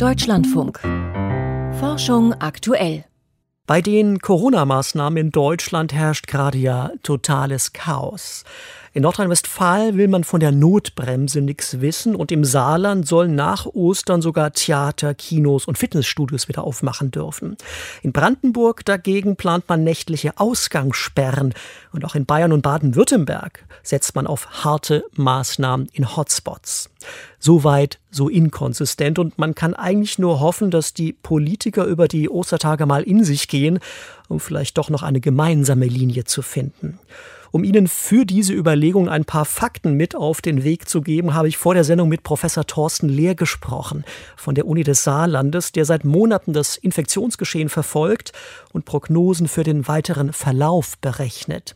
Deutschlandfunk. Forschung aktuell. Bei den Corona-Maßnahmen in Deutschland herrscht gerade ja totales Chaos. In Nordrhein-Westfalen will man von der Notbremse nichts wissen und im Saarland sollen nach Ostern sogar Theater, Kinos und Fitnessstudios wieder aufmachen dürfen. In Brandenburg dagegen plant man nächtliche Ausgangssperren und auch in Bayern und Baden-Württemberg setzt man auf harte Maßnahmen in Hotspots. Soweit so inkonsistent und man kann eigentlich nur hoffen, dass die Politiker über die Ostertage mal in sich gehen, um vielleicht doch noch eine gemeinsame Linie zu finden. Um Ihnen für diese Überlegung ein paar Fakten mit auf den Weg zu geben, habe ich vor der Sendung mit Professor Thorsten Lehr gesprochen von der Uni des Saarlandes, der seit Monaten das Infektionsgeschehen verfolgt und Prognosen für den weiteren Verlauf berechnet.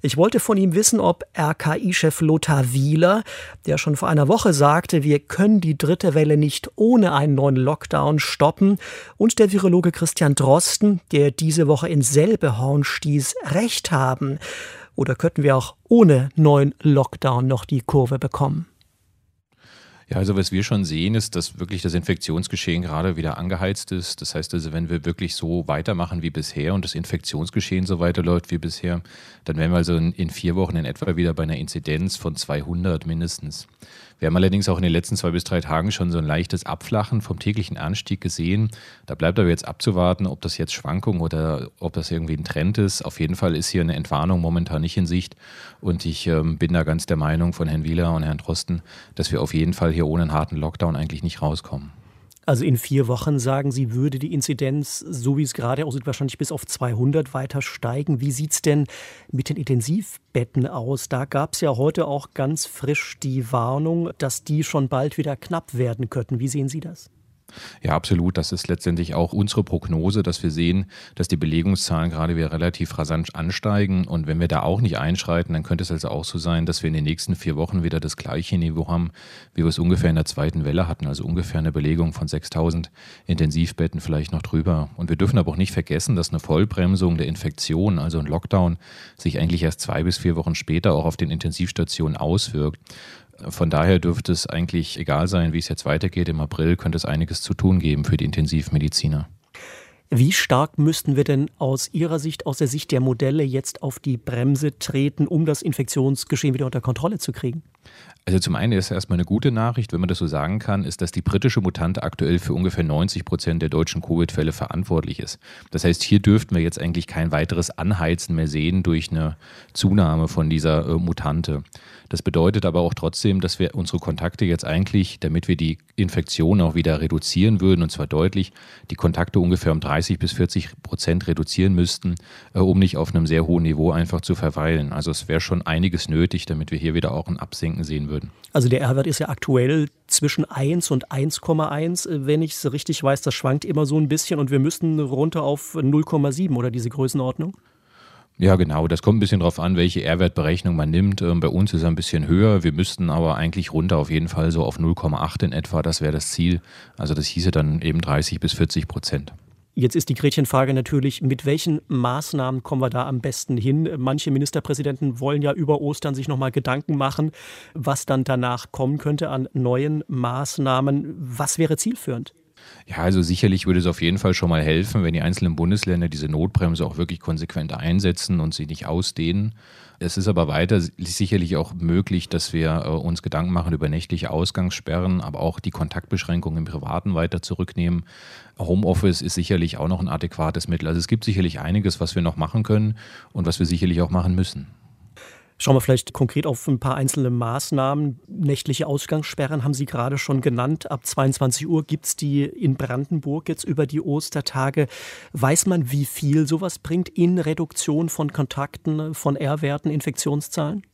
Ich wollte von ihm wissen, ob RKI-Chef Lothar Wieler, der schon vor einer Woche sagte, wir können die dritte Welle nicht ohne einen neuen Lockdown stoppen, und der Virologe Christian Drosten, der diese Woche in Selbe stieß, recht haben. Oder könnten wir auch ohne neuen Lockdown noch die Kurve bekommen? Ja, also was wir schon sehen, ist, dass wirklich das Infektionsgeschehen gerade wieder angeheizt ist. Das heißt also, wenn wir wirklich so weitermachen wie bisher und das Infektionsgeschehen so weiterläuft wie bisher, dann wären wir also in, vier Wochen in etwa wieder bei einer Inzidenz von 200 mindestens. Wir haben allerdings auch in den letzten zwei bis drei Tagen schon so ein leichtes Abflachen vom täglichen Anstieg gesehen. Da bleibt aber jetzt abzuwarten, ob das jetzt Schwankung oder ob das irgendwie ein Trend ist. Auf jeden Fall ist hier eine Entwarnung momentan nicht in Sicht. Und ich ähm, bin da ganz der Meinung von Herrn Wieler und Herrn Drosten, dass wir auf jeden Fall hier ohne einen harten Lockdown eigentlich nicht rauskommen. Also in vier Wochen, sagen Sie, würde die Inzidenz, so wie es gerade aussieht, wahrscheinlich bis auf 200 weiter steigen. Wie sieht es denn mit den Intensivbetten aus? Da gab es ja heute auch ganz frisch die Warnung, dass die schon bald wieder knapp werden könnten. Wie sehen Sie das? Ja, absolut. Das ist letztendlich auch unsere Prognose, dass wir sehen, dass die Belegungszahlen gerade wieder relativ rasant ansteigen. Und wenn wir da auch nicht einschreiten, dann könnte es also auch so sein, dass wir in den nächsten vier Wochen wieder das gleiche Niveau haben, wie wir es ungefähr in der zweiten Welle hatten. Also ungefähr eine Belegung von 6000 Intensivbetten vielleicht noch drüber. Und wir dürfen aber auch nicht vergessen, dass eine Vollbremsung der Infektion, also ein Lockdown, sich eigentlich erst zwei bis vier Wochen später auch auf den Intensivstationen auswirkt. Von daher dürfte es eigentlich egal sein, wie es jetzt weitergeht. Im April könnte es einiges zu tun geben für die Intensivmediziner. Wie stark müssten wir denn aus Ihrer Sicht, aus der Sicht der Modelle jetzt auf die Bremse treten, um das Infektionsgeschehen wieder unter Kontrolle zu kriegen? Also zum einen ist erstmal eine gute Nachricht, wenn man das so sagen kann, ist, dass die britische Mutante aktuell für ungefähr 90 Prozent der deutschen Covid-Fälle verantwortlich ist. Das heißt, hier dürften wir jetzt eigentlich kein weiteres Anheizen mehr sehen durch eine Zunahme von dieser äh, Mutante. Das bedeutet aber auch trotzdem, dass wir unsere Kontakte jetzt eigentlich, damit wir die Infektion auch wieder reduzieren würden, und zwar deutlich, die Kontakte ungefähr um 30 bis 40 Prozent reduzieren müssten, äh, um nicht auf einem sehr hohen Niveau einfach zu verweilen. Also es wäre schon einiges nötig, damit wir hier wieder auch ein Absinken sehen würden. Also der R-Wert ist ja aktuell zwischen 1 und 1,1, äh, wenn ich es richtig weiß. Das schwankt immer so ein bisschen und wir müssten runter auf 0,7 oder diese Größenordnung? Ja, genau. Das kommt ein bisschen darauf an, welche R-Wertberechnung man nimmt. Ähm, bei uns ist er ein bisschen höher. Wir müssten aber eigentlich runter auf jeden Fall so auf 0,8 in etwa. Das wäre das Ziel. Also das hieße dann eben 30 bis 40 Prozent. Jetzt ist die Gretchenfrage natürlich, mit welchen Maßnahmen kommen wir da am besten hin? Manche Ministerpräsidenten wollen ja über Ostern sich nochmal Gedanken machen, was dann danach kommen könnte an neuen Maßnahmen. Was wäre zielführend? Ja, also sicherlich würde es auf jeden Fall schon mal helfen, wenn die einzelnen Bundesländer diese Notbremse auch wirklich konsequent einsetzen und sie nicht ausdehnen. Es ist aber weiter sicherlich auch möglich, dass wir äh, uns Gedanken machen über nächtliche Ausgangssperren, aber auch die Kontaktbeschränkungen im Privaten weiter zurücknehmen. Homeoffice ist sicherlich auch noch ein adäquates Mittel. Also es gibt sicherlich einiges, was wir noch machen können und was wir sicherlich auch machen müssen. Schauen wir vielleicht konkret auf ein paar einzelne Maßnahmen. Nächtliche Ausgangssperren haben Sie gerade schon genannt. Ab 22 Uhr gibt es die in Brandenburg jetzt über die Ostertage. Weiß man, wie viel sowas bringt in Reduktion von Kontakten, von R-Werten, Infektionszahlen?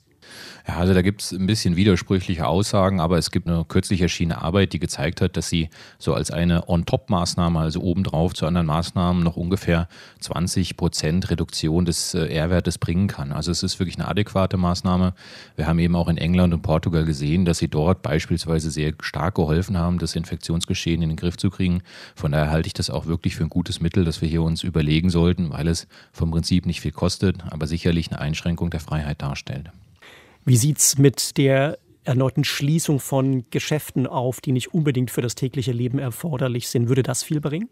Ja, also da gibt es ein bisschen widersprüchliche Aussagen, aber es gibt eine kürzlich erschienene Arbeit, die gezeigt hat, dass sie so als eine On-Top-Maßnahme, also obendrauf zu anderen Maßnahmen, noch ungefähr 20 Prozent Reduktion des äh, R-Wertes bringen kann. Also es ist wirklich eine adäquate Maßnahme. Wir haben eben auch in England und Portugal gesehen, dass sie dort beispielsweise sehr stark geholfen haben, das Infektionsgeschehen in den Griff zu kriegen. Von daher halte ich das auch wirklich für ein gutes Mittel, das wir hier uns überlegen sollten, weil es vom Prinzip nicht viel kostet, aber sicherlich eine Einschränkung der Freiheit darstellt. Wie sieht es mit der erneuten Schließung von Geschäften auf, die nicht unbedingt für das tägliche Leben erforderlich sind. Würde das viel bringen?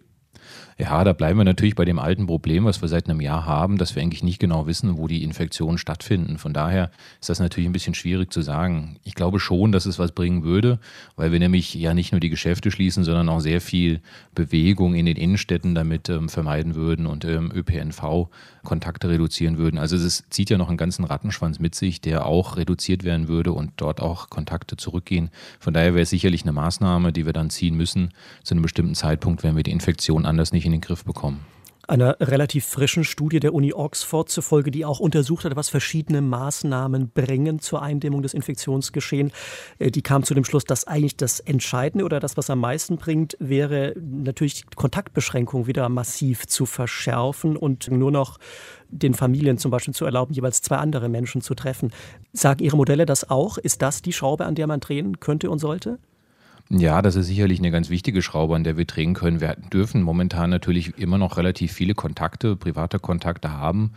Ja, da bleiben wir natürlich bei dem alten Problem, was wir seit einem Jahr haben, dass wir eigentlich nicht genau wissen, wo die Infektionen stattfinden. Von daher ist das natürlich ein bisschen schwierig zu sagen. Ich glaube schon, dass es was bringen würde, weil wir nämlich ja nicht nur die Geschäfte schließen, sondern auch sehr viel Bewegung in den Innenstädten damit ähm, vermeiden würden und ähm, ÖPNV Kontakte reduzieren würden. Also es zieht ja noch einen ganzen Rattenschwanz mit sich, der auch reduziert werden würde und dort auch Kontakte zurückgehen. Von daher wäre es sicherlich eine Maßnahme, die wir dann ziehen müssen zu einem bestimmten Zeitpunkt, wenn wir die Infektion anders nicht in den Griff bekommen einer relativ frischen Studie der Uni Oxford zufolge, die auch untersucht hat, was verschiedene Maßnahmen bringen zur Eindämmung des Infektionsgeschehens. Äh, die kam zu dem Schluss, dass eigentlich das Entscheidende oder das, was am meisten bringt, wäre natürlich die Kontaktbeschränkung wieder massiv zu verschärfen und nur noch den Familien zum Beispiel zu erlauben, jeweils zwei andere Menschen zu treffen. Sagen Ihre Modelle das auch? Ist das die Schraube, an der man drehen könnte und sollte? Ja, das ist sicherlich eine ganz wichtige Schraube, an der wir drehen können. Wir dürfen momentan natürlich immer noch relativ viele Kontakte, private Kontakte haben.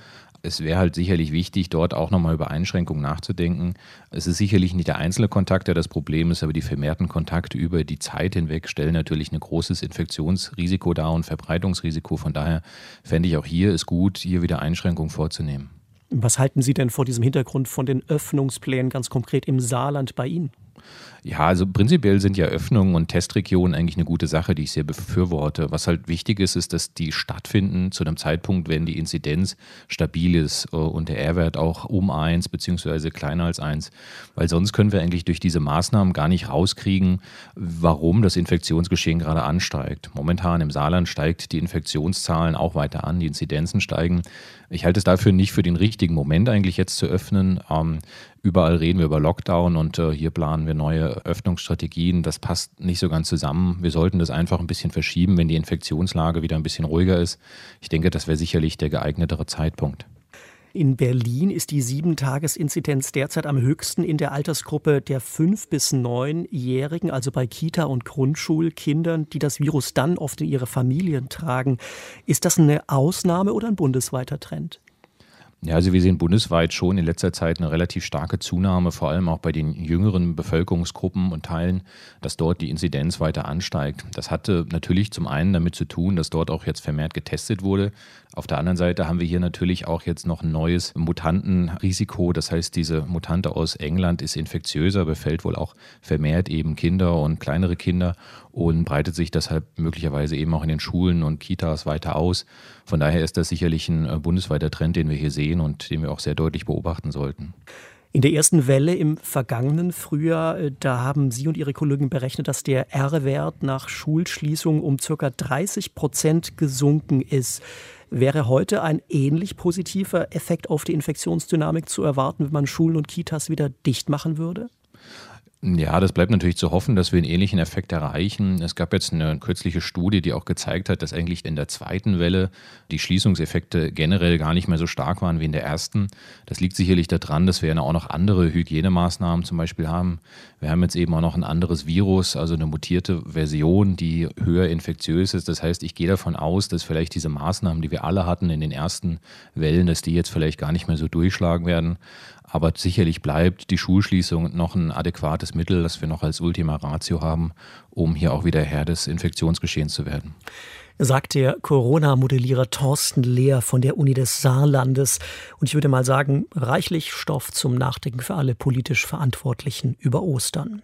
Es wäre halt sicherlich wichtig, dort auch nochmal über Einschränkungen nachzudenken. Es ist sicherlich nicht der einzelne Kontakt, der das Problem ist, aber die vermehrten Kontakte über die Zeit hinweg stellen natürlich ein großes Infektionsrisiko dar und Verbreitungsrisiko. Von daher fände ich auch hier es gut, hier wieder Einschränkungen vorzunehmen. Was halten Sie denn vor diesem Hintergrund von den Öffnungsplänen ganz konkret im Saarland bei Ihnen? Ja, also prinzipiell sind ja Öffnungen und Testregionen eigentlich eine gute Sache, die ich sehr befürworte. Was halt wichtig ist, ist, dass die stattfinden zu einem Zeitpunkt, wenn die Inzidenz stabil ist äh, und der R-Wert auch um eins beziehungsweise kleiner als eins. Weil sonst können wir eigentlich durch diese Maßnahmen gar nicht rauskriegen, warum das Infektionsgeschehen gerade ansteigt. Momentan im Saarland steigt die Infektionszahlen auch weiter an, die Inzidenzen steigen. Ich halte es dafür nicht für den richtigen Moment eigentlich jetzt zu öffnen. Überall reden wir über Lockdown und äh, hier planen wir neue Öffnungsstrategien. Das passt nicht so ganz zusammen. Wir sollten das einfach ein bisschen verschieben, wenn die Infektionslage wieder ein bisschen ruhiger ist. Ich denke, das wäre sicherlich der geeignetere Zeitpunkt. In Berlin ist die Sieben-Tages-Inzidenz derzeit am höchsten in der Altersgruppe der fünf bis neunjährigen, also bei Kita- und Grundschulkindern, die das Virus dann oft in ihre Familien tragen. Ist das eine Ausnahme oder ein bundesweiter Trend? Ja, also wir sehen bundesweit schon in letzter Zeit eine relativ starke Zunahme, vor allem auch bei den jüngeren Bevölkerungsgruppen und Teilen, dass dort die Inzidenz weiter ansteigt. Das hatte natürlich zum einen damit zu tun, dass dort auch jetzt vermehrt getestet wurde. Auf der anderen Seite haben wir hier natürlich auch jetzt noch ein neues Mutantenrisiko. Das heißt, diese Mutante aus England ist infektiöser, befällt wohl auch vermehrt eben Kinder und kleinere Kinder und breitet sich deshalb möglicherweise eben auch in den Schulen und Kitas weiter aus. Von daher ist das sicherlich ein äh, bundesweiter Trend, den wir hier sehen und den wir auch sehr deutlich beobachten sollten. In der ersten Welle im vergangenen Frühjahr, äh, da haben Sie und Ihre Kollegen berechnet, dass der R-Wert nach Schulschließung um ca. 30 Prozent gesunken ist. Wäre heute ein ähnlich positiver Effekt auf die Infektionsdynamik zu erwarten, wenn man Schulen und Kitas wieder dicht machen würde? Ja, das bleibt natürlich zu hoffen, dass wir einen ähnlichen Effekt erreichen. Es gab jetzt eine kürzliche Studie, die auch gezeigt hat, dass eigentlich in der zweiten Welle die Schließungseffekte generell gar nicht mehr so stark waren wie in der ersten. Das liegt sicherlich daran, dass wir ja auch noch andere Hygienemaßnahmen zum Beispiel haben. Wir haben jetzt eben auch noch ein anderes Virus, also eine mutierte Version, die höher infektiös ist. Das heißt, ich gehe davon aus, dass vielleicht diese Maßnahmen, die wir alle hatten in den ersten Wellen, dass die jetzt vielleicht gar nicht mehr so durchschlagen werden. Aber sicherlich bleibt die Schulschließung noch ein adäquates Mittel, das wir noch als Ultima Ratio haben, um hier auch wieder Herr des Infektionsgeschehens zu werden. Sagt der Corona-Modellierer Thorsten Lehr von der Uni des Saarlandes. Und ich würde mal sagen, reichlich Stoff zum Nachdenken für alle politisch Verantwortlichen über Ostern.